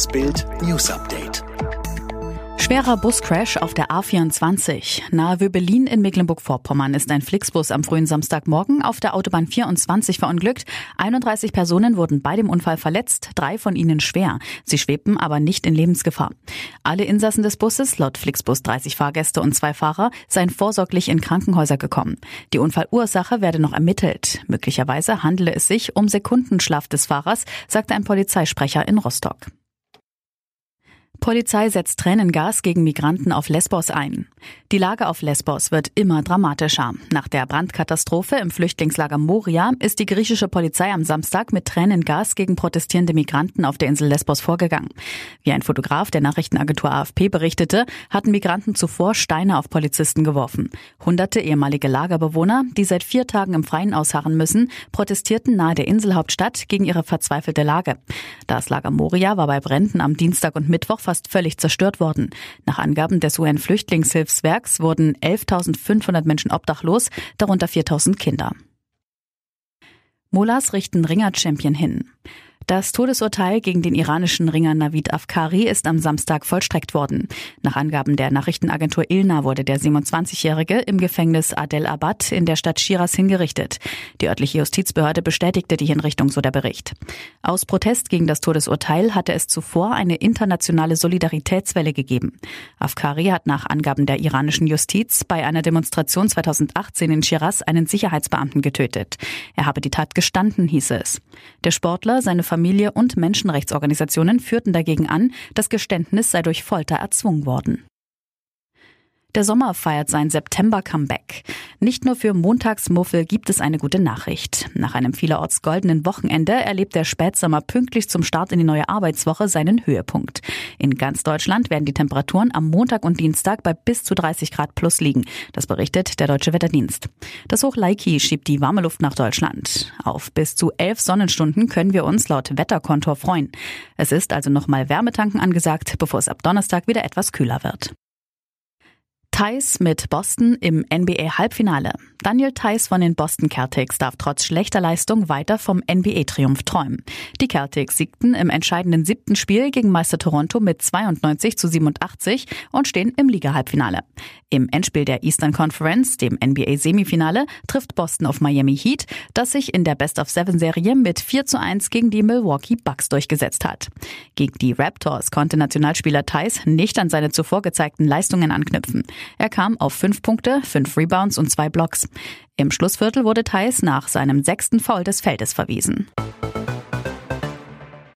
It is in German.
Das Bild News Update. Schwerer Buscrash auf der A24. Nahe Wöbelin in Mecklenburg-Vorpommern ist ein Flixbus am frühen Samstagmorgen auf der Autobahn 24 verunglückt. 31 Personen wurden bei dem Unfall verletzt, drei von ihnen schwer. Sie schwebten aber nicht in Lebensgefahr. Alle Insassen des Busses, laut Flixbus 30 Fahrgäste und zwei Fahrer, seien vorsorglich in Krankenhäuser gekommen. Die Unfallursache werde noch ermittelt. Möglicherweise handele es sich um Sekundenschlaf des Fahrers, sagte ein Polizeisprecher in Rostock. Polizei setzt Tränengas gegen Migranten auf Lesbos ein. Die Lage auf Lesbos wird immer dramatischer. Nach der Brandkatastrophe im Flüchtlingslager Moria ist die griechische Polizei am Samstag mit Tränengas gegen protestierende Migranten auf der Insel Lesbos vorgegangen. Wie ein Fotograf der Nachrichtenagentur AFP berichtete, hatten Migranten zuvor Steine auf Polizisten geworfen. Hunderte ehemalige Lagerbewohner, die seit vier Tagen im Freien ausharren müssen, protestierten nahe der Inselhauptstadt gegen ihre verzweifelte Lage. Das Lager Moria war bei Bränden am Dienstag und Mittwoch fast völlig zerstört worden. Nach Angaben des UN-Flüchtlingshilfswerks wurden 11.500 Menschen obdachlos, darunter 4.000 Kinder. Mullahs richten Ringer-Champion hin. Das Todesurteil gegen den iranischen Ringer Navid Afkari ist am Samstag vollstreckt worden. Nach Angaben der Nachrichtenagentur Ilna wurde der 27-Jährige im Gefängnis Adel Abad in der Stadt Shiraz hingerichtet. Die örtliche Justizbehörde bestätigte die Hinrichtung, so der Bericht. Aus Protest gegen das Todesurteil hatte es zuvor eine internationale Solidaritätswelle gegeben. Afkari hat nach Angaben der iranischen Justiz bei einer Demonstration 2018 in Shiraz einen Sicherheitsbeamten getötet. Er habe die Tat gestanden, hieß es. Der Sportler, seine Familie und Menschenrechtsorganisationen führten dagegen an, das Geständnis sei durch Folter erzwungen worden. Der Sommer feiert sein September-Comeback. Nicht nur für Montagsmuffel gibt es eine gute Nachricht. Nach einem vielerorts goldenen Wochenende erlebt der Spätsommer pünktlich zum Start in die neue Arbeitswoche seinen Höhepunkt. In ganz Deutschland werden die Temperaturen am Montag und Dienstag bei bis zu 30 Grad plus liegen. Das berichtet der Deutsche Wetterdienst. Das Hoch Laiki schiebt die warme Luft nach Deutschland. Auf bis zu elf Sonnenstunden können wir uns laut Wetterkontor freuen. Es ist also nochmal Wärmetanken angesagt, bevor es ab Donnerstag wieder etwas kühler wird. Thais mit Boston im NBA-Halbfinale. Daniel Theiss von den Boston Celtics darf trotz schlechter Leistung weiter vom NBA-Triumph träumen. Die Celtics siegten im entscheidenden siebten Spiel gegen Meister Toronto mit 92 zu 87 und stehen im Liga-Halbfinale. Im Endspiel der Eastern Conference, dem NBA-Semifinale, trifft Boston auf Miami Heat, das sich in der Best-of-Seven-Serie mit 4 zu 1 gegen die Milwaukee Bucks durchgesetzt hat. Gegen die Raptors konnte Nationalspieler Theiss nicht an seine zuvor gezeigten Leistungen anknüpfen. Er kam auf fünf Punkte, fünf Rebounds und zwei Blocks. Im Schlussviertel wurde Thais nach seinem sechsten Foul des Feldes verwiesen.